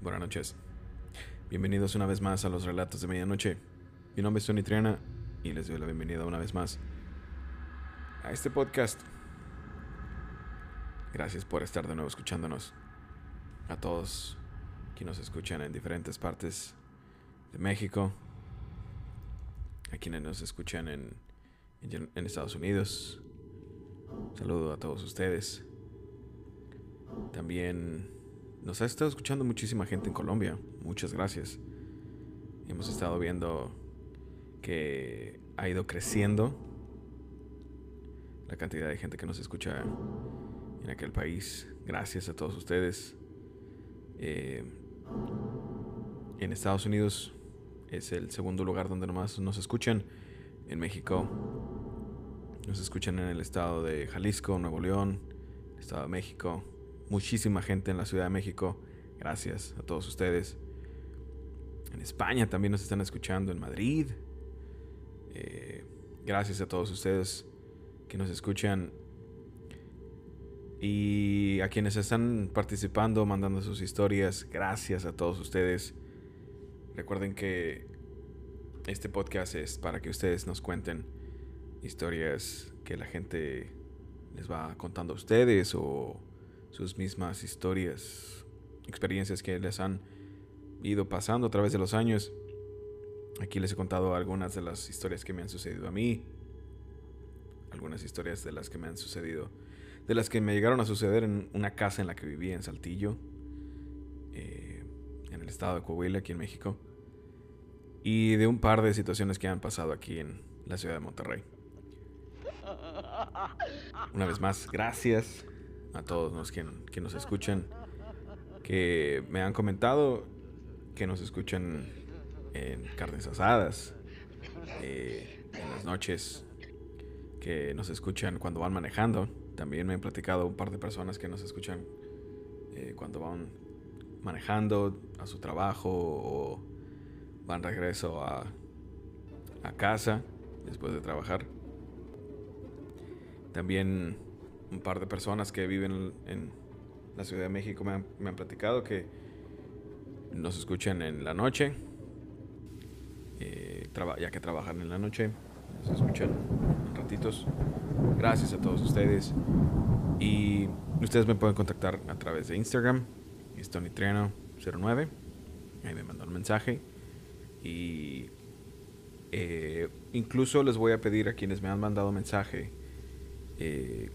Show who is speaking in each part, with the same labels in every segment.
Speaker 1: Buenas noches. Bienvenidos una vez más a los relatos de medianoche. Mi nombre es Tony Triana y les doy la bienvenida una vez más a este podcast. Gracias por estar de nuevo escuchándonos. A todos que nos escuchan en diferentes partes de México. A quienes nos escuchan en, en, en Estados Unidos. Saludo a todos ustedes. También nos ha estado escuchando muchísima gente en Colombia. Muchas gracias. Hemos estado viendo que ha ido creciendo la cantidad de gente que nos escucha en aquel país. Gracias a todos ustedes. Eh, en Estados Unidos es el segundo lugar donde nomás nos escuchan. En México nos escuchan en el estado de Jalisco, Nuevo León, Estado de México. Muchísima gente en la Ciudad de México. Gracias a todos ustedes. En España también nos están escuchando, en Madrid. Eh, gracias a todos ustedes que nos escuchan y a quienes están participando, mandando sus historias. Gracias a todos ustedes. Recuerden que este podcast es para que ustedes nos cuenten historias que la gente les va contando a ustedes o sus mismas historias, experiencias que les han ido pasando a través de los años. Aquí les he contado algunas de las historias que me han sucedido a mí, algunas historias de las que me han sucedido, de las que me llegaron a suceder en una casa en la que vivía en Saltillo, eh, en el estado de Coahuila, aquí en México, y de un par de situaciones que han pasado aquí en la ciudad de Monterrey. Una vez más, gracias a todos los que, nos escuchan, que me han comentado que nos escuchan en carnes asadas, eh, en las noches, que nos escuchan cuando van manejando. También me han platicado un par de personas que nos escuchan eh, cuando van manejando a su trabajo o van regreso a, a casa después de trabajar. También un par de personas que viven en la Ciudad de México me han, platicado que nos escuchan en la noche, eh, ya que trabajan en la noche, nos escuchan en ratitos. Gracias a todos ustedes. Y ustedes me pueden contactar a través de Instagram, es TonyTriano09. Ahí me mandan un mensaje. Y eh, incluso les voy a pedir a quienes me han mandado mensaje eh,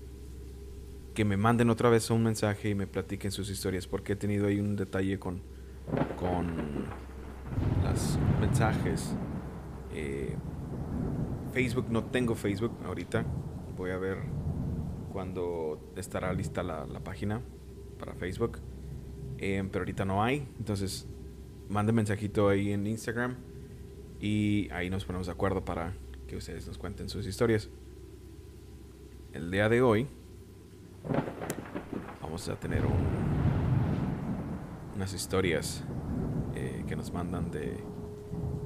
Speaker 1: que me manden otra vez un mensaje y me platiquen sus historias, porque he tenido ahí un detalle con, con los mensajes. Eh, Facebook, no tengo Facebook ahorita. Voy a ver cuando estará lista la, página para Facebook. Eh, pero ahorita no hay. Entonces, manden mensajito ahí en Instagram. Y ahí nos ponemos de acuerdo para que ustedes nos cuenten sus historias. El día de hoy vamos a tener unas historias eh, que nos mandan de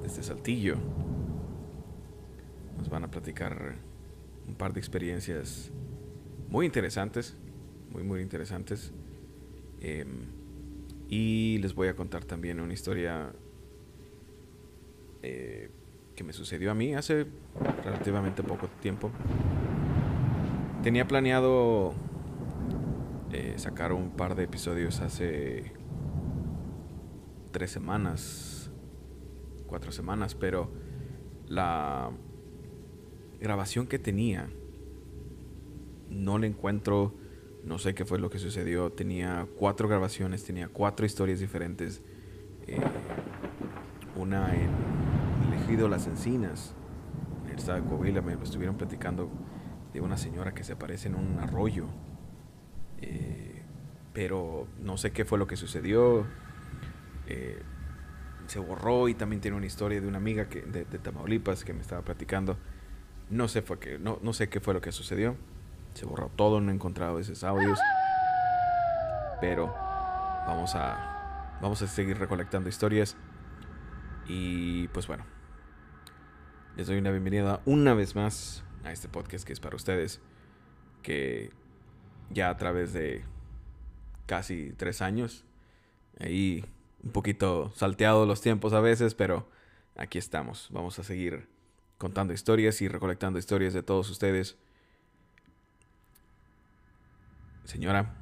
Speaker 1: desde Saltillo. Nos van a platicar un par de experiencias muy interesantes, muy muy interesantes. Em, y les voy a contar también una historia eh, que me sucedió a mí hace relativamente poco tiempo. Tenía planeado eh, sacar un par de episodios hace tres semanas, cuatro semanas, pero la grabación que tenía no la encuentro, no sé qué fue lo que sucedió, tenía cuatro grabaciones, tenía cuatro historias diferentes, eh, una en Elegido Las Encinas, en el estado de Coahuila, me estuvieron platicando de una señora que se aparece en un arroyo. Eh, pero no sé qué fue lo que sucedió. Eh, se borró y también tiene una historia de una amiga que, de, Tamaulipas que me estaba platicando. No sé, fue que, no, no sé qué fue lo que sucedió. Se borró todo, no he encontrado esos audios. Pero vamos a, vamos a seguir recolectando historias. Y pues bueno, les doy una bienvenida una vez más a este podcast que es para ustedes. Que ya a través de casi tres años. Ahí un poquito salteado los tiempos a veces, pero aquí estamos. Vamos a seguir contando historias y recolectando historias de todos ustedes. Señora,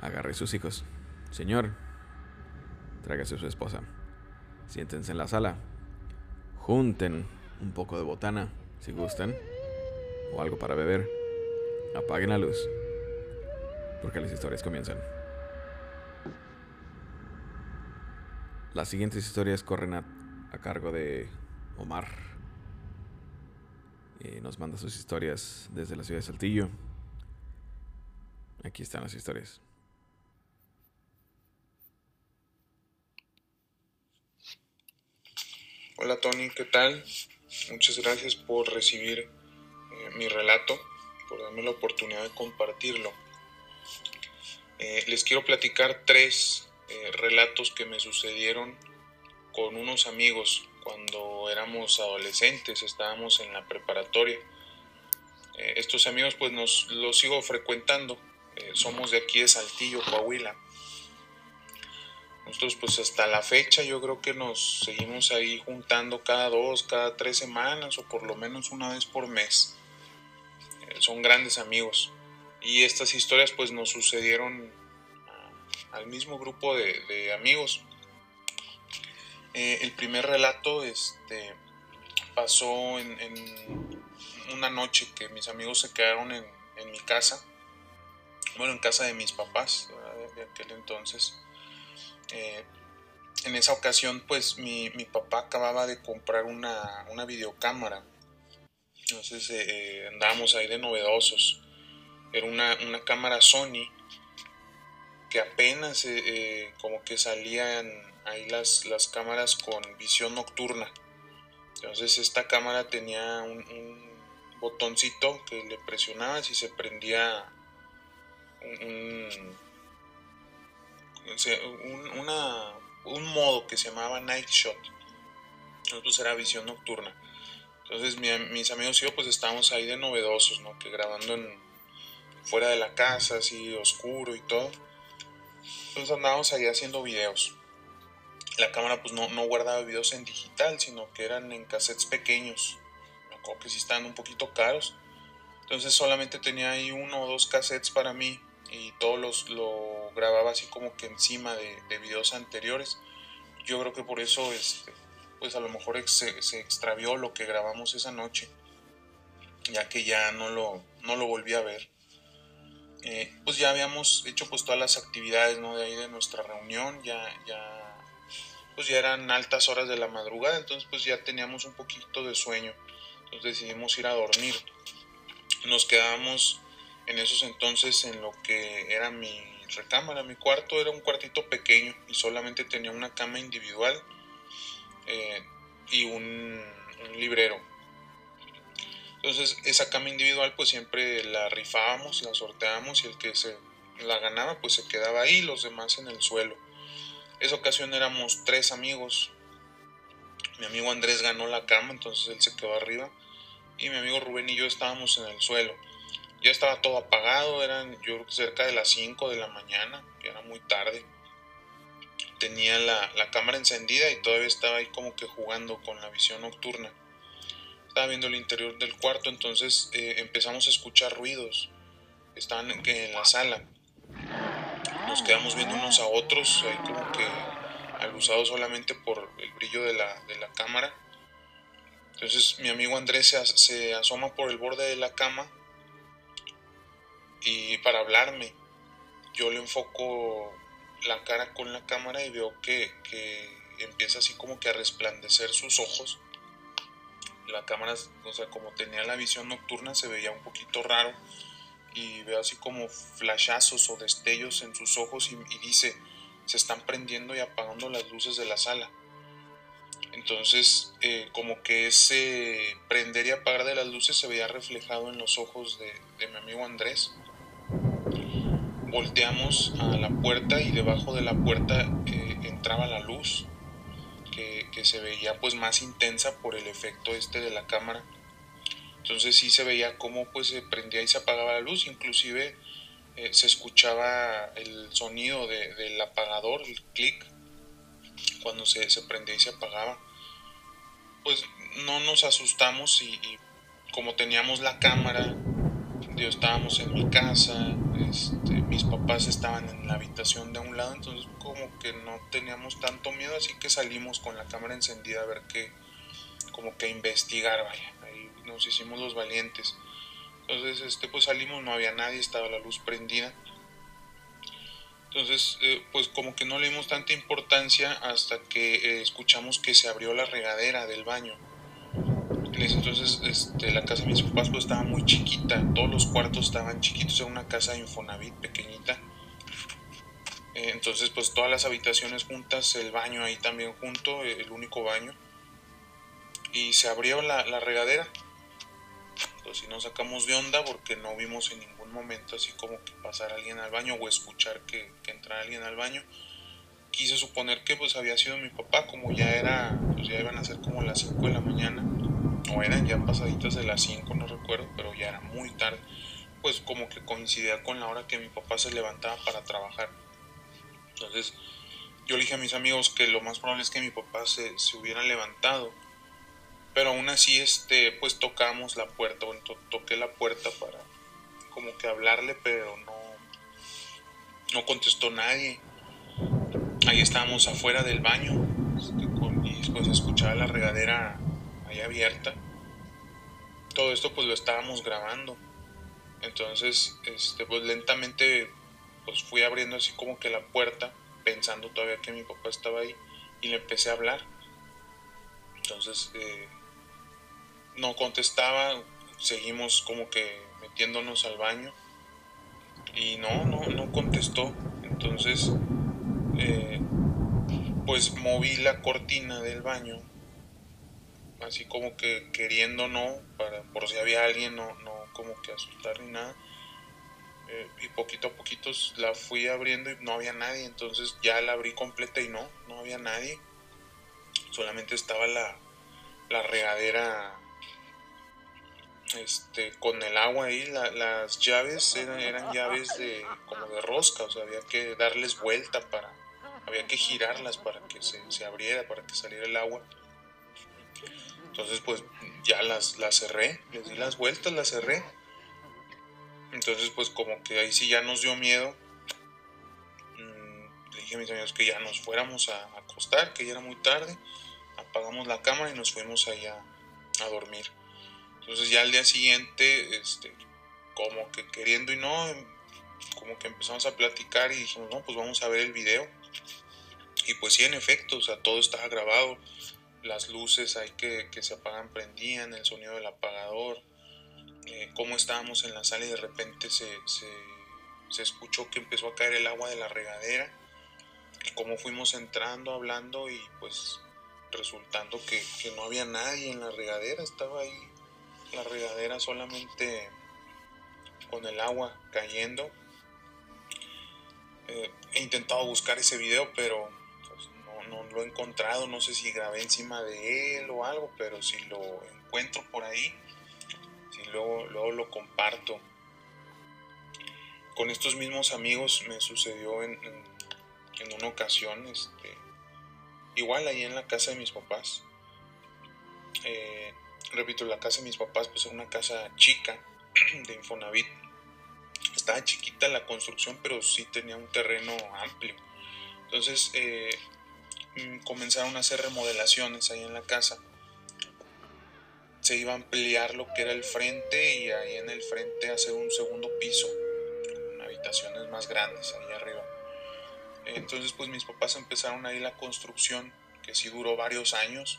Speaker 1: agarre sus hijos. Señor, tráigase a su esposa. Siéntense en la sala. Junten un poco de botana, si gustan, o algo para beber. Apaguen la luz, porque las historias comienzan. Las siguientes historias corren a, cargo de Omar. Y nos manda sus historias desde la ciudad de Saltillo. Aquí están las historias.
Speaker 2: Hola Tony, ¿qué tal? Muchas gracias por recibir eh, mi relato, por darme la oportunidad de compartirlo. Eh, les quiero platicar tres eh, relatos que me sucedieron con unos amigos cuando éramos adolescentes, estábamos en la preparatoria. estos amigos pues nos los sigo frecuentando, somos de aquí de Saltillo, Coahuila. Nosotros pues hasta la fecha yo creo que nos seguimos ahí juntando cada dos, cada tres semanas o por lo menos una vez por mes. Eh, son grandes amigos. Y estas historias pues nos sucedieron al mismo grupo de, amigos. Eh, el primer relato este, pasó en, una noche que mis amigos se quedaron en, mi casa. Bueno, en casa de mis papás de aquel entonces. Eh, en esa ocasión, pues mi, papá acababa de comprar una, videocámara. Entonces eh, eh, andábamos ahí de novedosos. Era una, cámara Sony que apenas como que salían ahí las, las cámaras con visión nocturna. Entonces esta cámara tenía un, botoncito que le presionaba y se prendía un, un modo que se llamaba Night Shot. Entonces era visión nocturna. Entonces mis amigos y yo pues estábamos ahí de novedosos, ¿no? Que grabando fuera de la casa, así oscuro y todo. Entonces andábamos ahí haciendo videos. La cámara pues no, guardaba videos en digital, sino que eran en cassettes pequeños. Me que sí estaban un poquito caros. Entonces solamente tenía ahí uno o dos cassettes para mí y todos los lo grababa así como que encima de, de videos anteriores. Yo creo que por eso este, pues a lo mejor se, se, extravió lo que grabamos esa noche, ya que ya no lo, no lo volví a ver. Eh, pues ya habíamos hecho pues todas las actividades ¿no? de ahí de nuestra reunión, ya, ya, pues ya eran altas horas de la madrugada, entonces pues ya teníamos un poquito de sueño, entonces decidimos ir a dormir. Nos quedamos en esos entonces en lo que era mi recámara, mi cuarto era un cuartito pequeño y solamente tenía una cama individual eh, y un, librero. Entonces esa cama individual pues siempre la rifábamos, la sorteábamos y el que se la ganaba pues se quedaba ahí, los demás en el suelo. Esa ocasión éramos tres amigos. Mi amigo Andrés ganó la cama, entonces él se quedó arriba y mi amigo Rubén y yo estábamos en el suelo ya estaba todo apagado, eran yo creo que cerca de las 5 de la mañana, que era muy tarde. Tenía la, cámara encendida y todavía estaba ahí como que jugando con la visión nocturna. Estaba viendo el interior del cuarto, entonces eh, empezamos a escuchar ruidos. Estaban en, la sala. Nos quedamos viendo unos a otros, ahí como que alusados solamente por el brillo de la, cámara. Entonces mi amigo Andrés se, se asoma por el borde de la cama y para hablarme. Yo le enfoco la cara con la cámara y veo que, empieza así como que a resplandecer sus ojos. La cámara, o sea, como tenía la visión nocturna, se veía un poquito raro y veo así como flashazos o destellos en sus ojos y, dice, se están prendiendo y apagando las luces de la sala. Entonces, eh, como que ese prender y apagar de las luces se veía reflejado en los ojos de mi amigo Andrés volteamos a la puerta y debajo de la puerta eh, entraba la luz que, se veía pues más intensa por el efecto este de la cámara entonces sí se veía cómo pues se prendía y se apagaba la luz inclusive eh, se escuchaba el sonido del apagador, el clic, cuando se, se, prendía y se apagaba. Pues no nos asustamos y, como teníamos la cámara, estábamos en mi casa, este, mis papás estaban en la habitación de un lado, entonces como que no teníamos tanto miedo, así que salimos con la cámara encendida a ver qué, como que investigar, vaya, ahí nos hicimos los valientes. Entonces, este, pues salimos, no había nadie, estaba la luz prendida. Entonces, eh, pues como que no le dimos tanta importancia hasta que eh, escuchamos que se abrió la regadera del baño. Entonces, este, la casa de mis papás pues estaba muy chiquita, todos los cuartos estaban chiquitos, era una casa de Infonavit pequeñita. Eh, entonces, pues todas las habitaciones juntas, el baño ahí también junto, el único baño. Y se abrió la, regadera pues si nos sacamos de onda porque no vimos en ningún momento así como que pasar alguien al baño o escuchar que, que entrara alguien al baño. Quise suponer que pues había sido mi papá, como ya era, pues ya iban a ser como las 5 de la mañana, o eran ya pasaditas de las 5, no recuerdo, pero ya era muy tarde, pues como que coincidía con la hora que mi papá se levantaba para trabajar. Entonces yo le dije a mis amigos que lo más probable es que mi papá se, se hubiera levantado pero aún así este pues tocamos la puerta bueno, toqué la puerta para como que hablarle pero no no contestó nadie ahí estábamos afuera del baño este, y después escuchaba la regadera ahí abierta todo esto pues lo estábamos grabando entonces este pues lentamente pues fui abriendo así como que la puerta pensando todavía que mi papá estaba ahí y le empecé a hablar entonces eh, no contestaba, seguimos como que metiéndonos al baño y no, no, no contestó. Entonces, eh, pues moví la cortina del baño, así como que queriendo no, para, por si había alguien, no, no como que asustar ni nada. Eh, y poquito a poquito la fui abriendo y no había nadie, entonces ya la abrí completa y no, no había nadie. Solamente estaba la, la regadera este, con el agua ahí, las llaves eran, eran, llaves de, como de rosca, o sea, había que darles vuelta para, había que girarlas para que se, se abriera, para que saliera el agua. Entonces, pues ya las, las cerré, les di las vueltas, las cerré. Entonces, pues como que ahí sí ya nos dio miedo. Mm, le dije a mis amigos que ya nos fuéramos a acostar, que ya era muy tarde. Apagamos la cámara y nos fuimos allá a dormir. Entonces ya al día siguiente, este, como que queriendo y no, como que empezamos a platicar y dijimos, no, pues vamos a ver el video. Y pues sí, en efecto, o sea, todo estaba grabado. Las luces ahí que, que se apagan prendían, el sonido del apagador, eh, cómo estábamos en la sala y de repente se, se, escuchó que empezó a caer el agua de la regadera. Y cómo fuimos entrando, hablando y pues resultando que, que no había nadie en la regadera, estaba ahí la regadera solamente con el agua cayendo. Eh, he intentado buscar ese video, pero no, lo he encontrado. No sé si grabé encima de él o algo, pero si lo encuentro por ahí, si luego, luego lo comparto. Con estos mismos amigos me sucedió en, en una ocasión, este, igual ahí en la casa de mis papás. Eh, repito, la casa de mis papás pues era una casa chica de Infonavit. Estaba chiquita la construcción, pero sí tenía un terreno amplio. Entonces eh, comenzaron a hacer remodelaciones ahí en la casa. Se iba a ampliar lo que era el frente y ahí en el frente hacer un segundo piso, con habitaciones más grandes ahí arriba. Entonces pues mis papás empezaron ahí la construcción, que sí duró varios años,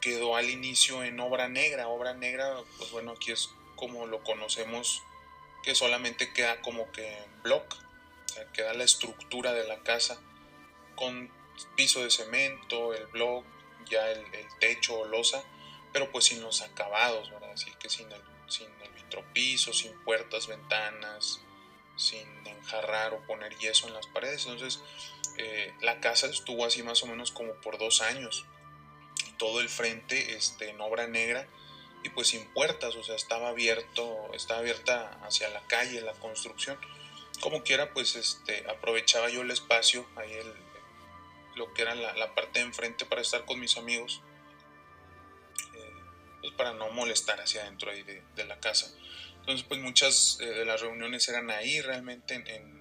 Speaker 2: quedó al inicio en obra negra. Obra negra, pues bueno, aquí es como lo conocemos, que solamente queda como que en block, o sea, queda la estructura de la casa con piso de cemento, el block, ya el, techo o losa, pero pues sin los acabados, ¿verdad? Así que sin el, sin el vitropiso, sin puertas, ventanas, sin enjarrar o poner yeso en las paredes. Entonces, eh, la casa estuvo así más o menos como por dos años todo el frente este, en obra negra y pues sin puertas, o sea, estaba abierto, estaba abierta hacia la calle la construcción. Como quiera, pues este, aprovechaba yo el espacio, ahí el, lo que era la, parte de enfrente para estar con mis amigos, eh, pues para no molestar hacia adentro ahí de, la casa. Entonces, pues muchas eh, de las reuniones eran ahí realmente en,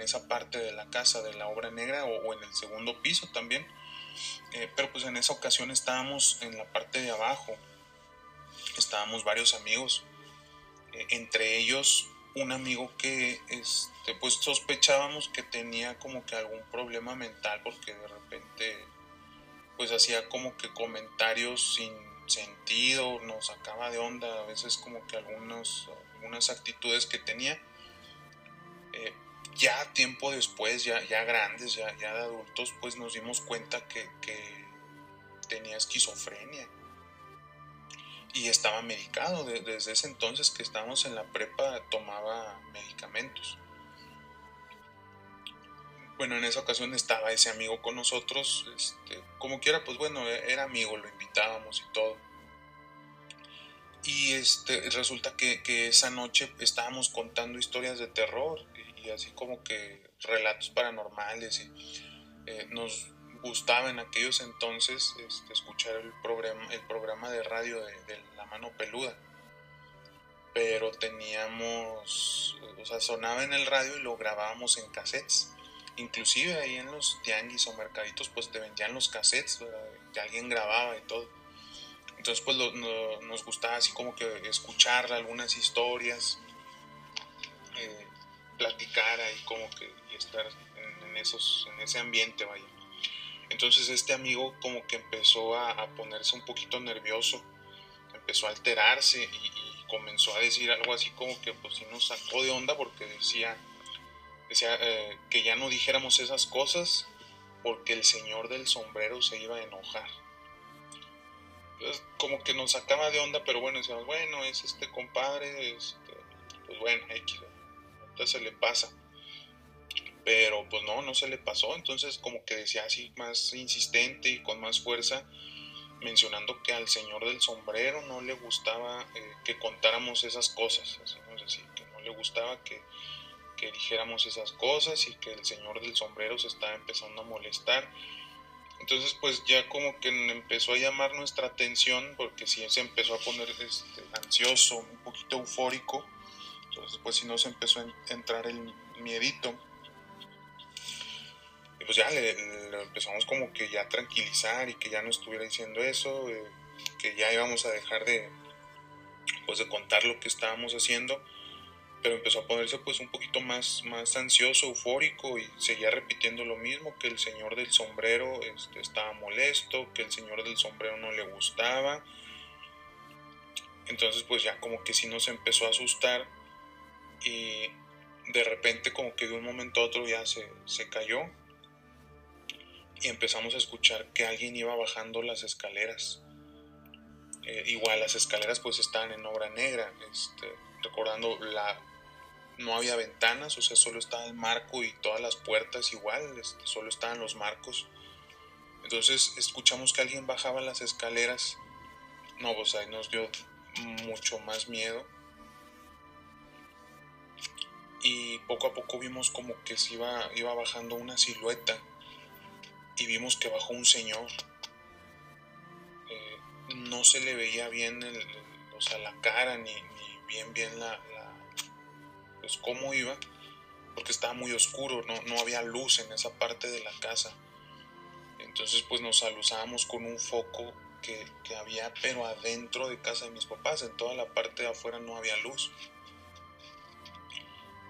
Speaker 2: esa parte de la casa de la obra negra o, en el segundo piso también. Eh, pero pues en esa ocasión estábamos en la parte de abajo, estábamos varios amigos, entre ellos un amigo que este, pues sospechábamos que tenía como que algún problema mental porque de repente pues hacía como que comentarios sin sentido, nos sacaba de onda a veces como que algunos, algunas actitudes que tenía. Eh, ya tiempo después, ya, ya grandes, ya, ya de adultos, pues nos dimos cuenta que, que tenía esquizofrenia y estaba medicado. desde ese entonces que estábamos en la prepa tomaba medicamentos. Bueno, en esa ocasión estaba ese amigo con nosotros, este, como quiera, pues bueno, e, era amigo, lo invitábamos y todo. Y este, resulta que, esa noche estábamos contando historias de terror y, así como que relatos paranormales y eh, nos gustaba en aquellos entonces este, escuchar el programa, el programa de radio de, La Mano Peluda. Pero teníamos, o sea, sonaba en el radio y lo grabábamos en cassettes. Inclusive ahí en los tianguis o mercaditos pues te vendían los cassettes, que alguien grababa y todo. Entonces pues nos gustaba así como que escuchar algunas historias, eh, platicar ahí como que y estar en, esos, en ese ambiente, vaya. Entonces este amigo como que empezó a, ponerse un poquito nervioso, empezó a alterarse y, comenzó a decir algo así como que pues sí nos sacó de onda porque decía, decía eh, que ya no dijéramos esas cosas porque el señor del sombrero se iba a enojar. Entonces, como que nos sacaba de onda, pero bueno, decíamos, bueno, es este compadre, este, pues bueno, X, entonces se le pasa. Pero pues no, no se le pasó, entonces como que decía así más insistente y con más fuerza, mencionando que al señor del sombrero no le gustaba eh, que contáramos esas cosas, así, que no le gustaba que, que dijéramos esas cosas y que el señor del sombrero se estaba empezando a molestar. Entonces pues ya como que empezó a llamar nuestra atención porque sí se empezó a poner este, ansioso, un poquito eufórico. Entonces pues sí nos empezó a entrar el miedito pues ya le, empezamos como que ya a tranquilizar y que ya no estuviera diciendo eso, eh, que ya íbamos a dejar de, pues de contar lo que estábamos haciendo, pero empezó a ponerse pues un poquito más, más ansioso, eufórico y seguía repitiendo lo mismo, que el señor del sombrero este, estaba molesto, que el señor del sombrero no le gustaba. Entonces pues ya como que sí nos empezó a asustar y de repente como que de un momento a otro ya se, se cayó y empezamos a escuchar que alguien iba bajando las escaleras. Eh, igual las escaleras pues estaban en obra negra, este, recordando la no había ventanas, o sea, solo estaba el marco y todas las puertas igual, este, solo estaban los marcos. Entonces escuchamos que alguien bajaba las escaleras. No, pues ahí nos dio mucho más miedo. Y poco a poco vimos como que se iba, iba bajando una silueta y vimos que bajó un señor. Eh, no se le veía bien o sea, la cara ni, bien bien la, pues cómo iba, porque estaba muy oscuro, no, no había luz en esa parte de la casa. Entonces pues nos alusábamos con un foco que, que, había pero adentro de casa de mis papás, en toda la parte de afuera no había luz.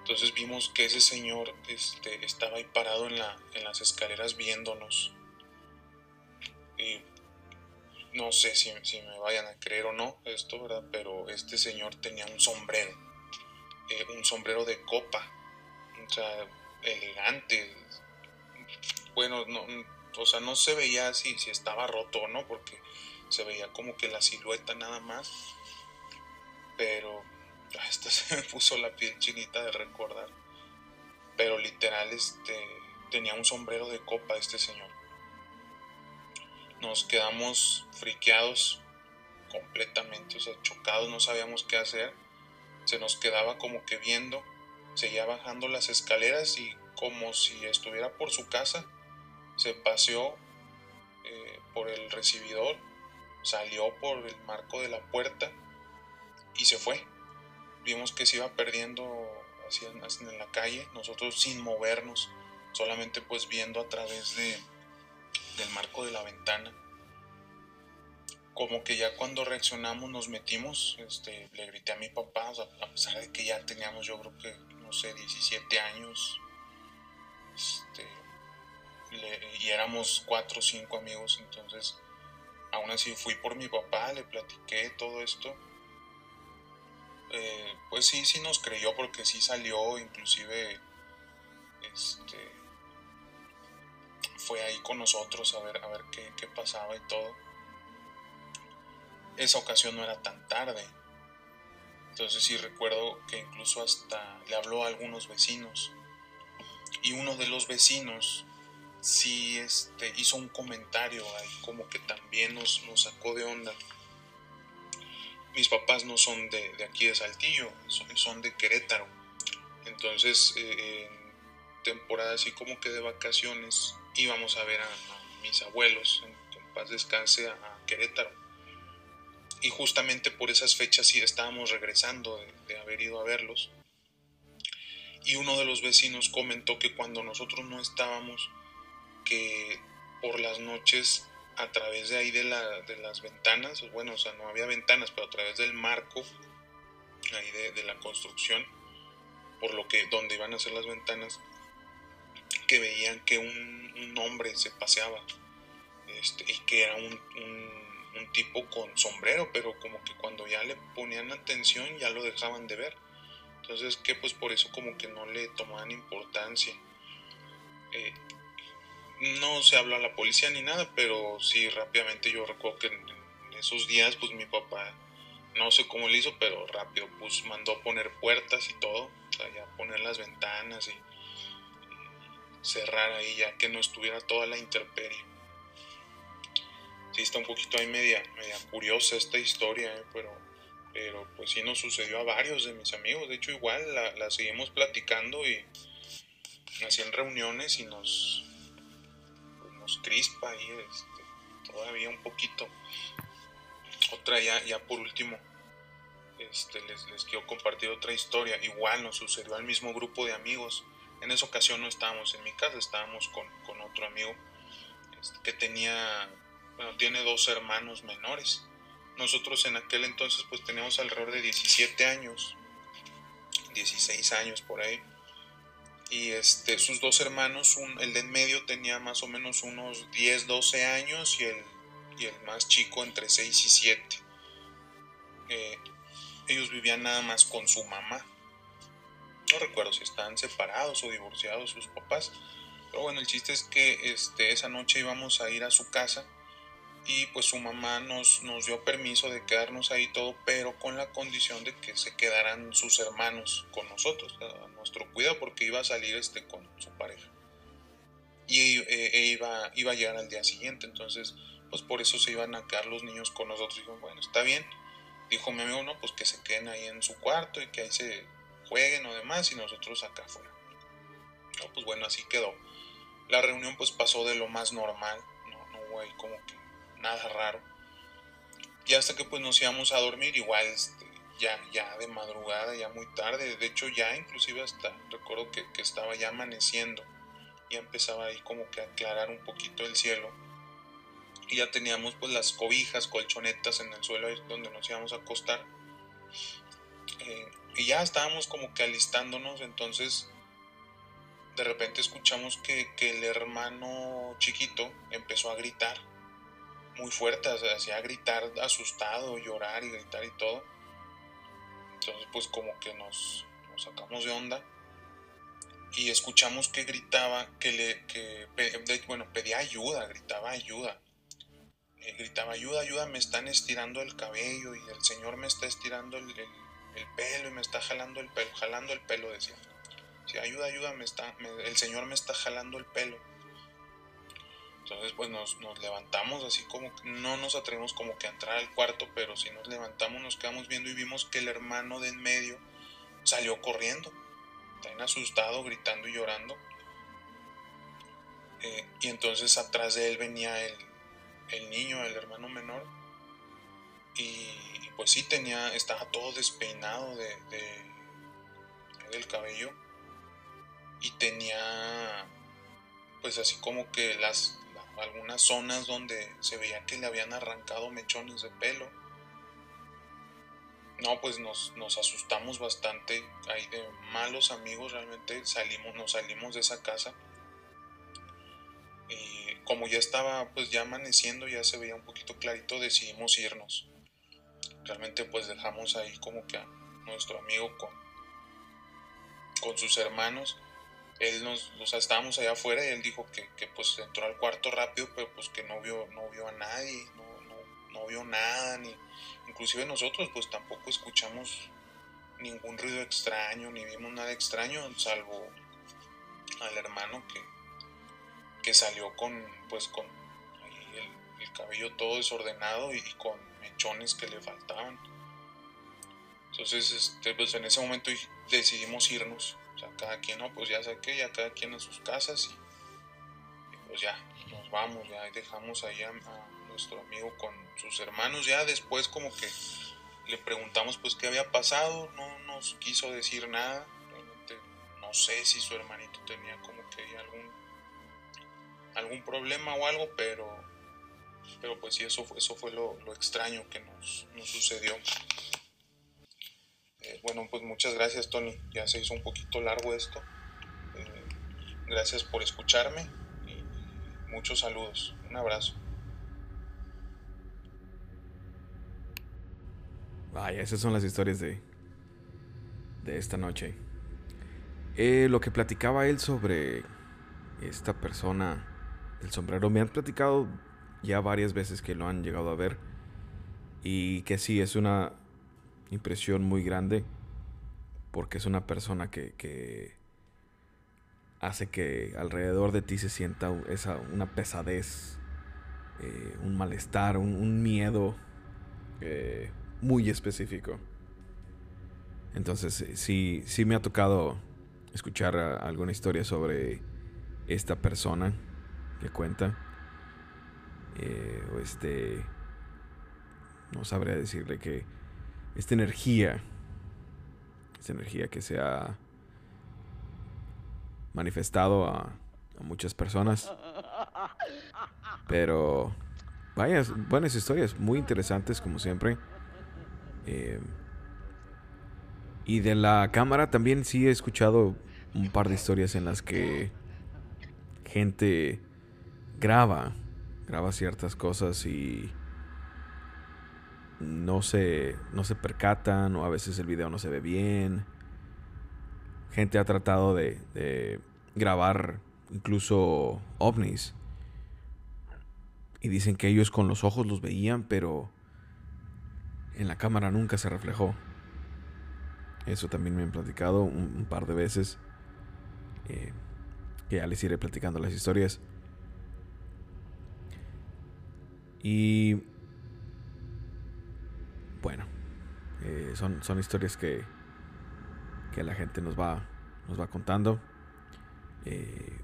Speaker 2: Entonces vimos que ese señor este, estaba ahí parado en, la, en las escaleras viéndonos. Y no sé si, me vayan a creer o no esto, ¿verdad? Pero este señor tenía un sombrero, un sombrero de copa, o sea, elegante. Bueno, no, o sea, no se veía si, si estaba roto o no, porque se veía como que la silueta nada más. Pero esta se me puso la piel chinita de recordar. Pero literal, este, tenía un sombrero de copa este señor. Nos quedamos friqueados completamente, o sea, chocados, no sabíamos qué hacer. Se nos quedaba como que viendo, seguía bajando las escaleras y como si estuviera por su casa, se paseó eh, por el recibidor, salió por el marco de la puerta y se fue. Vimos que se iba perdiendo así en la calle, nosotros sin movernos, solamente pues viendo a través de, del marco de la ventana. Como que ya cuando reaccionamos nos metimos, este, le grité a mi papá, a pesar de que ya teníamos yo creo que, no sé, 17 años, este, y éramos cuatro o cinco amigos, entonces aún así fui por mi papá, le platiqué todo esto. Eh, pues sí, sí nos creyó porque sí salió, inclusive este, fue ahí con nosotros a ver, a ver qué, qué pasaba y todo. Esa ocasión no era tan tarde. Entonces sí recuerdo que incluso hasta le habló a algunos vecinos. Y uno de los vecinos sí este, hizo un comentario ahí como que también nos, sacó de onda. Mis papás no son de, aquí de Saltillo, son, de Querétaro. Entonces, eh, en temporada así como que de vacaciones, íbamos a ver a, mis abuelos, en, paz descanse, a, Querétaro. Y justamente por esas fechas sí estábamos regresando de, de haber ido a verlos. Y uno de los vecinos comentó que cuando nosotros no estábamos, que por las noches a través de ahí de, la, de las ventanas, bueno, o sea, no había ventanas, pero a través del marco ahí de, la construcción, por lo que donde iban a ser las ventanas, que veían que un, hombre se paseaba este, y que era un, un, tipo con sombrero, pero como que cuando ya le ponían atención ya lo dejaban de ver. Entonces que pues por eso como que no le tomaban importancia. Eh, no se habló a la policía ni nada, pero sí rápidamente yo recuerdo que en, esos días pues mi papá no sé cómo le hizo, pero rápido pues mandó poner puertas y todo, o sea, ya poner las ventanas y, y cerrar ahí ya que no estuviera toda la intemperie. Está un poquito ahí media, media curiosa esta historia, ¿eh? pero, pero pues sí nos sucedió a varios de mis amigos, de hecho igual la, seguimos platicando y hacían reuniones y nos, crispa ahí este, todavía un poquito. Otra ya, ya por último, este, les, les, quiero compartir otra historia. Igual nos sucedió al mismo grupo de amigos. En esa ocasión no estábamos en mi casa, estábamos con, con otro amigo este, que tenía, bueno, tiene dos hermanos menores. Nosotros en aquel entonces pues teníamos alrededor de 17 años, 16 años por ahí y este, sus dos hermanos, el de en medio tenía más o menos unos 10, 12 años y el, y el más chico entre 6 y 7. Eh, ellos vivían nada más con su mamá. No recuerdo si estaban separados o divorciados sus papás. Pero bueno, el chiste es que este, esa noche íbamos a ir a su casa y pues su mamá nos, nos dio permiso de quedarnos ahí todo, pero con la condición de que se quedaran sus hermanos con nosotros, a nuestro cuidado, porque iba a salir este con su pareja. Y eh, e iba, iba a llegar al día siguiente, entonces pues por eso se iban a quedar los niños con nosotros. Dijo, bueno, está bien. Dijo mi amigo, no, pues que se queden ahí en su cuarto y que ahí se jueguen o demás y nosotros acá afuera. No, pues bueno, así quedó. La reunión pues pasó de lo más normal, no, no hubo ahí como que nada raro. Y hasta que pues nos íbamos a dormir, igual este, ya, ya de madrugada, ya muy tarde, de hecho ya inclusive hasta recuerdo que, que estaba ya amaneciendo, ya empezaba ahí como que a aclarar un poquito el cielo. Y ya teníamos pues las cobijas, colchonetas en el suelo donde nos íbamos a acostar. Eh, y ya estábamos como que alistándonos, entonces de repente escuchamos que, que el hermano chiquito empezó a gritar muy fuerte, o hacía gritar asustado, llorar y gritar y todo. Entonces pues como que nos, sacamos de onda y escuchamos que gritaba, que le, que, bueno, pedía ayuda, gritaba ayuda. Eh, gritaba ayuda, ayuda, me están estirando el cabello y el Señor me está estirando el, el, el pelo y me está jalando el pelo, jalando el pelo, decía. Si ayuda, ayuda, me está, el Señor me está jalando el pelo. Entonces pues nos, nos levantamos así como no nos atrevimos como que a entrar al cuarto, pero si nos levantamos nos quedamos viendo y vimos que el hermano de en medio salió corriendo, tan asustado, gritando y llorando. Eh, y entonces atrás de él venía el, el niño, el hermano menor. Y, pues sí tenía, estaba todo despeinado de, del cabello. Y tenía pues así como que las algunas zonas donde se veía que le habían arrancado mechones de pelo. No, pues nos, nos asustamos bastante, ahí de malos amigos realmente salimos, nos salimos de esa casa y como ya estaba pues ya amaneciendo, ya se veía un poquito clarito, decidimos irnos. Realmente pues dejamos ahí como que a nuestro amigo con, con sus hermanos. Él nos, o sea, estábamos allá afuera y él dijo que, pues entró al cuarto rápido, pero pues que no vio, no vio a nadie, no, no, no vio nada, ni inclusive nosotros pues tampoco escuchamos ningún ruido extraño, ni vimos nada extraño, salvo al hermano que, que salió con, pues, con el, cabello todo desordenado y, con mechones que le faltaban. Entonces, este, pues en ese momento decidimos irnos. O sea, cada quien, no, pues ya sé que ya cada quien a sus casas y, pues ya, nos vamos, ya dejamos ahí a, nuestro amigo con sus hermanos. Ya después como que le preguntamos pues qué había pasado, no nos quiso decir nada. Realmente no sé si su hermanito tenía como que algún algún problema o algo, pero, pero pues sí, eso fue, eso fue lo, extraño que nos, sucedió. Eh, bueno, pues muchas gracias Tony, ya se hizo un poquito largo esto. Eh, gracias por escucharme y muchos saludos. Un abrazo.
Speaker 1: Vaya, esas son las historias de, de esta noche. Eh, lo que platicaba él sobre esta persona el sombrero. Me han platicado ya varias veces que lo han llegado a ver y que sí, es una impresión muy grande porque es una persona que, hace que alrededor de ti se sienta esa, una pesadez, eh, un malestar, un, miedo eh, muy específico. Entonces sí, sí me ha tocado escuchar alguna historia sobre esta persona que cuenta. Eh, o este. No sabría decirle que. Esta energía. Esta energía que se ha manifestado a, muchas personas. Pero. Vaya, buenas historias, muy interesantes como siempre. Eh, y de la cámara también sí he escuchado un par de historias en las que gente graba, graba ciertas cosas y no se, no se percatan o a veces el video no se ve bien. Gente ha tratado de, grabar incluso ovnis y dicen que ellos con los ojos los veían, pero en la cámara nunca se reflejó. Eso también me han platicado un, par de veces. Eh, que ya les iré platicando las historias. Y eh, son, son historias que, que la gente nos va, nos va contando. Eh,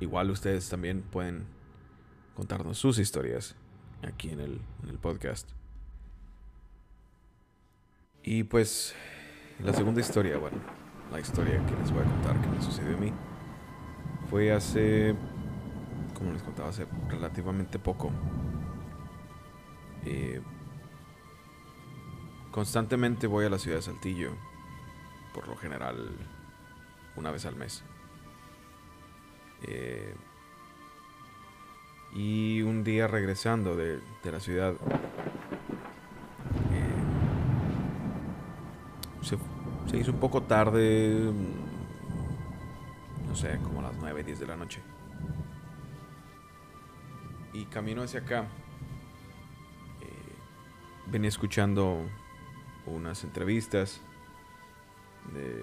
Speaker 1: igual ustedes también pueden contarnos sus historias aquí en el, en el podcast. Y pues la segunda historia, bueno, la historia que les voy a contar que me sucedió a mí, fue hace, como les contaba, hace relativamente poco. Eh, constantemente voy a la ciudad de Saltillo, por lo general una vez al mes. Eh, y un día regresando de, la ciudad, eh, se, hizo un poco tarde, no sé, como las 9, 10 de la noche. Y camino hacia acá venía escuchando unas entrevistas de,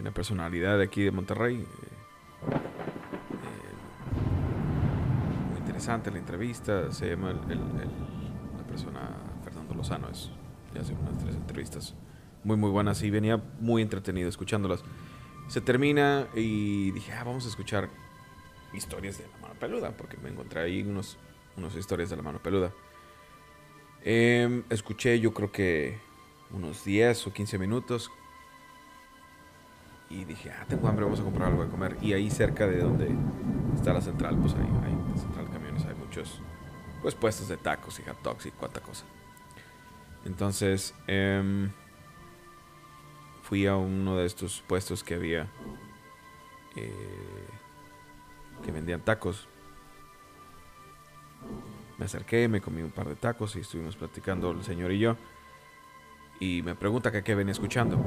Speaker 1: una personalidad de aquí de Monterrey. Eh, interesante la entrevista. Se llama el, la persona Fernando Lozano. Es, ya hace unas tres entrevistas muy, muy buenas y venía muy entretenido escuchándolas. Se termina y dije, ah, vamos a escuchar historias de la mano peluda, porque me encontré ahí unos, unas historias de la mano peluda. Em, escuché yo creo que unos 10 o 15 minutos y dije, ah, tengo hambre, vamos a comprar algo de comer. Y ahí cerca de donde está la central, pues ahí, hay central de camiones, hay muchos pues puestos de tacos y hot dogs y cuánta cosa. Entonces, em, fui a uno de estos puestos que había eh, que vendían tacos. Me acerqué, me comí un par de tacos y estuvimos platicando el señor y yo. Y me pregunta que qué venía escuchando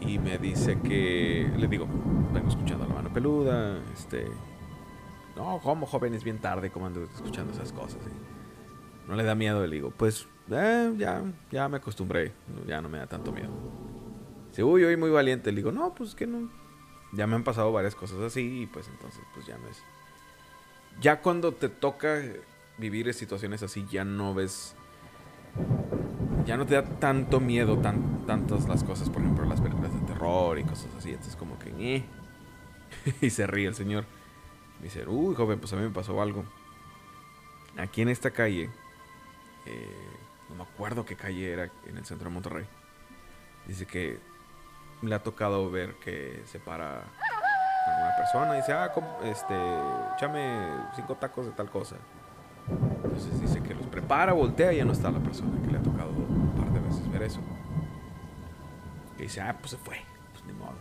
Speaker 1: y me dice que le digo, vengo escuchando la mano peluda, este, no, como joven es bien tarde, como ando escuchando esas cosas. no le da miedo, le digo, pues eh, ya, ya me acostumbré, ya no me da tanto miedo. Dice, uy, hoy muy valiente, le digo, no, pues que no, ya me han pasado varias cosas así y pues entonces pues ya no es. Ya cuando te toca vivir situaciones así, ya no ves ya no te da tanto miedo tan, tantas las cosas, por ejemplo, las películas de terror y cosas así. Entonces, como que, eh. y se ríe el señor. Dice, uy, joven, pues a mí me pasó algo. Aquí en esta calle, eh, no me acuerdo qué calle era en el centro de Monterrey. Dice que le ha tocado ver que se para una persona dice, ah, este, échame cinco tacos de tal cosa. Entonces dice que los prepara, voltea y ya no está la persona que le ha tocado un par de veces ver eso. Y dice, ah, pues se fue, pues ni modo.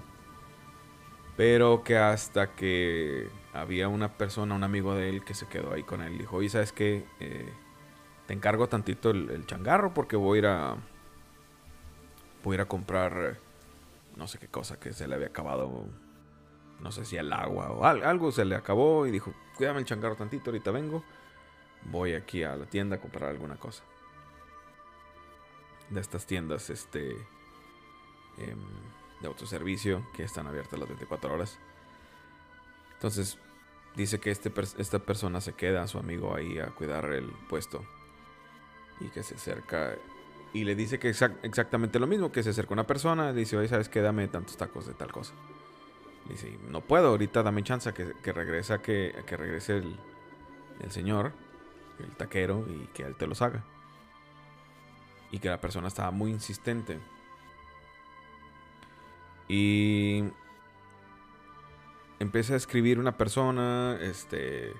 Speaker 1: Pero que hasta que había una persona, un amigo de él que se quedó ahí con él. Dijo, oye, ¿sabes qué? Eh, te encargo tantito el, changarro porque voy a ir a... Voy a ir a comprar no sé qué cosa que se le había acabado. No sé si el agua o algo se le acabó y dijo, cuídame el changarro tantito, ahorita vengo voy aquí a la tienda a comprar alguna cosa. De estas tiendas este, em, de autoservicio que están abiertas las 24 horas. Entonces dice que este, esta persona se queda su amigo ahí a cuidar el puesto. Y que se acerca y le dice que exactamente lo mismo, que se acerca una persona, le dice, oye, ¿sabes qué? Dame tantos tacos de tal cosa. Le dice, no puedo, ahorita dame chance que, regresa, que, que regrese el señor el taquero y que él te los haga. Y que la persona estaba muy insistente. Y empecé a escribir una persona, este,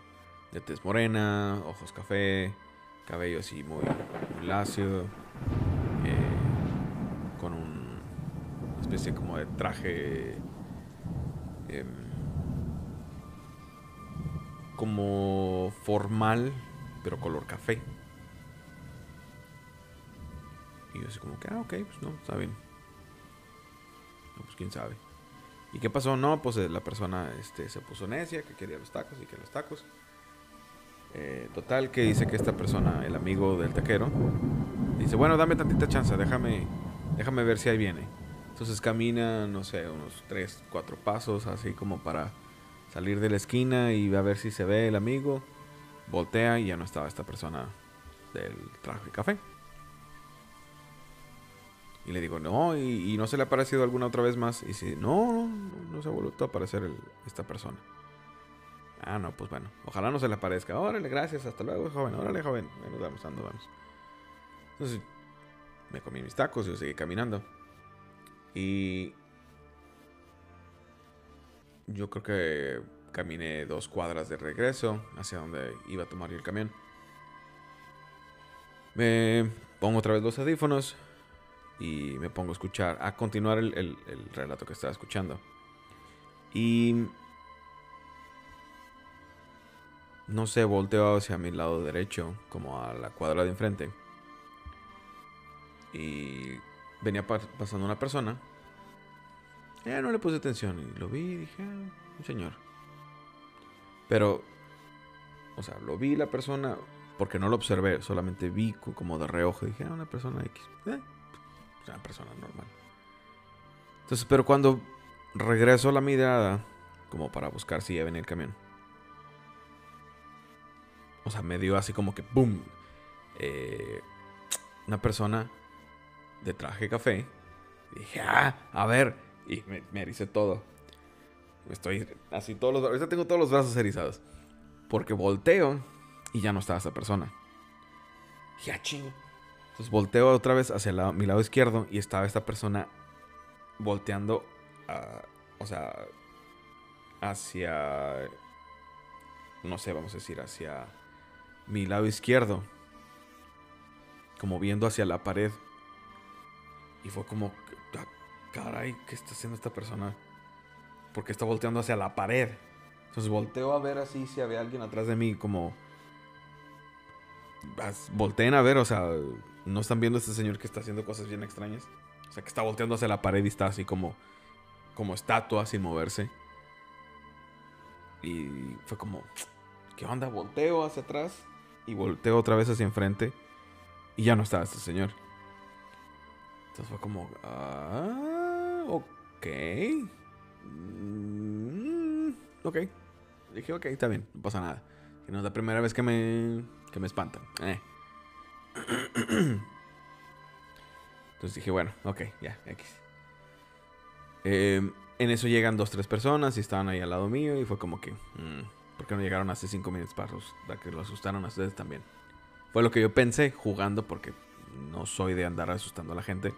Speaker 1: de tez morena, ojos café, cabello así muy, lacio, eh, con un, una especie como de traje em, como formal pero color café. Y yo así como que, ah, ok, pues no, está bien. Pues quién sabe. ¿Y qué pasó? No, pues eh, la persona este, se puso necia, que quería los tacos y que los tacos. Eh, total, que dice que esta persona, el amigo del taquero, dice, bueno, dame tantita chance, déjame, déjame ver si ahí viene. Entonces camina, no sé, unos 3, 4 pasos, así como para salir de la esquina y a ver si se ve el amigo voltea y ya no estaba esta persona del traje de café. Y le digo, no, y, no se le ha aparecido alguna otra vez más. Y dice, no, no, se ha vuelto a aparecer esta persona. Ah, no, pues bueno, ojalá no se le aparezca. Órale, gracias, hasta luego, joven, órale, joven. Bueno, vamos, ando, vamos. Entonces, me comí mis tacos y yo seguí caminando. Y yo creo que Caminé dos cuadras de regreso hacia donde iba a tomar el camión. Me pongo otra vez los audífonos y me pongo a escuchar, a continuar el, relato que estaba escuchando. Y no sé, volteo hacia mi lado derecho, como a la cuadra de enfrente. Y venía pasando una persona. Ya no le puse atención y lo vi y dije, ah, un señor. Pero, o sea, lo vi la persona porque no lo observé, solamente vi como de reojo. Dije, ah, una persona X. Eh, una persona normal. Entonces, pero cuando regreso la mirada, como para buscar si ya venía el camión, O sea, me dio así como que ¡boom! Eh, una persona de traje café. Dije, ah, a ver. Y me, me todo. Estoy así todos los... Ahorita tengo todos los brazos erizados. Porque volteo y ya no estaba esa persona. Ya ah, chingo. Entonces volteo otra vez hacia mi lado izquierdo y estaba esta persona volteando, o sea, hacia, no sé, vamos a decir, hacia mi lado izquierdo. Como viendo hacia la pared. Y fue como, ah, caray, ¿qué está haciendo esta persona? Porque está volteando hacia la pared. Entonces volteo a ver así si había alguien atrás de mí, como... Volteen a ver, o sea, no están viendo a este señor que está haciendo cosas bien extrañas. O sea, que está volteando hacia la pared y está así como, como estatua sin moverse. Y fue como, ¿qué onda? Volteo hacia atrás y volteo otra vez hacia enfrente. Y ya no estaba este señor. Entonces fue como, ah, ok. Mm, ok. Dije, ok, está bien, no pasa nada. Que no es la primera vez que me, que me espantan. Eh. Entonces dije, bueno, ok, ya, X. Em, en eso llegan dos, tres personas y estaban ahí al lado mío y fue como que, mm, ¿por qué no llegaron hace cinco minutos para, que lo asustaran a ustedes también? Fue lo que yo pensé jugando porque no soy de andar asustando a la gente.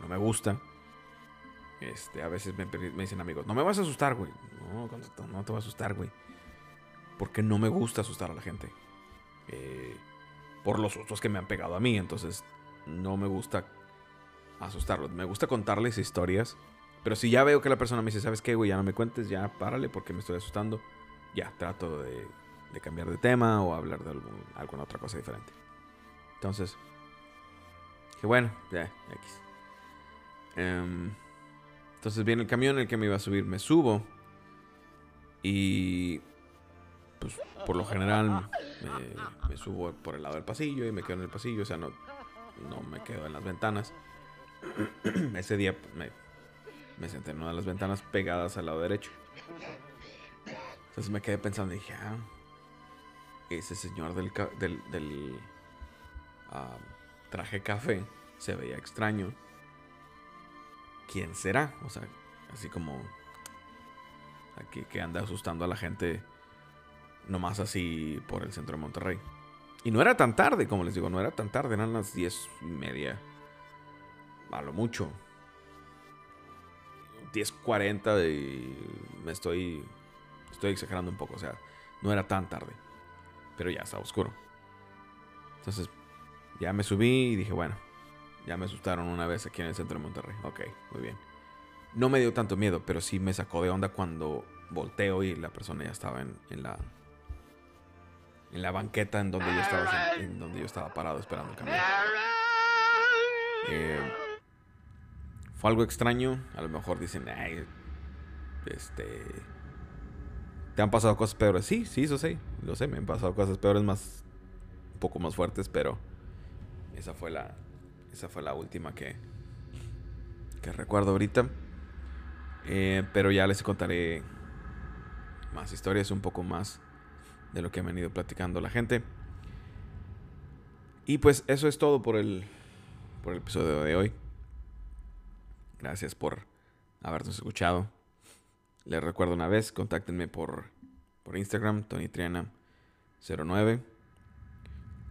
Speaker 1: No me gusta. Este, a veces me, dicen amigos, no me vas a asustar, güey. No, no te vas a asustar, güey. Porque no me gusta asustar a la gente. Eh, por los sustos que me han pegado a mí. Entonces, no me gusta asustarlos. Me gusta contarles historias. Pero si ya veo que la persona me dice, ¿sabes qué, güey? Ya no me cuentes, ya párale porque me estoy asustando. Ya, trato de, cambiar de tema o hablar de alguna otra cosa diferente. Entonces, que bueno, ya, X. Em, entonces viene el camión en el que me iba a subir, me subo. Y pues por lo general me, subo por el lado del pasillo y me quedo en el pasillo, o sea, no, no me quedo en las ventanas. Ese día me, me, senté en una de las ventanas pegadas al lado derecho. Entonces me quedé pensando y dije, ah, ese señor del, del, ah, traje café se veía extraño. ¿Quién será? O sea, así como aquí que anda asustando a la gente nomás así por el centro de Monterrey. Y no era tan tarde, como les digo, no era tan tarde, eran las diez y media. A lo mucho. 10.40 y me estoy, estoy exagerando un poco, o sea, no era tan tarde. Pero ya estaba oscuro. Entonces, ya me subí y dije, bueno, ya me asustaron una vez aquí en el centro de Monterrey. Ok, muy bien. No me dio tanto miedo, pero sí me sacó de onda cuando volteo y la persona ya estaba en, en la en la banqueta en donde yo estaba, en donde yo estaba parado esperando el camión. Eh, fue algo extraño. A lo mejor dicen, Ay, este, ¿te han pasado cosas peores? Sí, sí, eso sí, lo sé, me han pasado cosas peores más, un poco más fuertes, pero esa fue la, esa fue la última que, que recuerdo ahorita. Eh, pero ya les contaré más historias un poco más de lo que han venido platicando la gente. Y pues eso es todo por el, por el episodio de hoy. Gracias por habernos escuchado. Les recuerdo una vez, contáctenme por, por Instagram, TonyTriana09.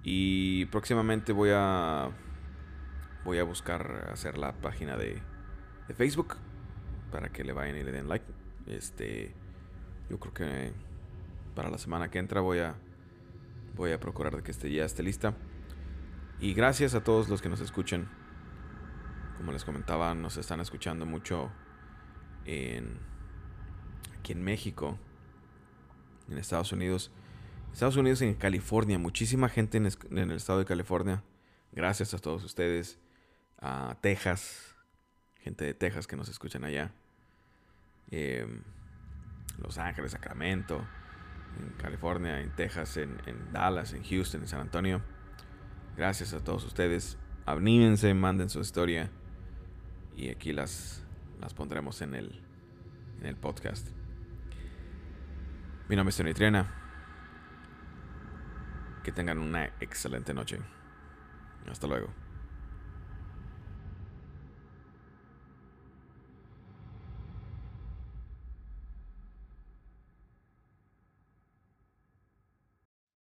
Speaker 1: Y próximamente voy a voy a buscar hacer la página de, Facebook para que le vayan y le den like. Este, yo creo que para la semana que entra voy a voy a procurar de que esté ya esté lista. Y gracias a todos los que nos escuchen. Como les comentaba, nos están escuchando mucho en aquí en México, en Estados Unidos, Estados Unidos en California, muchísima gente en, el estado de California. Gracias a todos ustedes, a Texas, gente de Texas que nos escuchan allá, em, Los Ángeles, Sacramento, en California, en Texas, en, Dallas, en Houston, en San Antonio. Gracias a todos ustedes. Anímense, manden su historia y aquí las, las pondremos en el, en el podcast. Mi nombre es Tony que tengan una excelente noche. Hasta luego.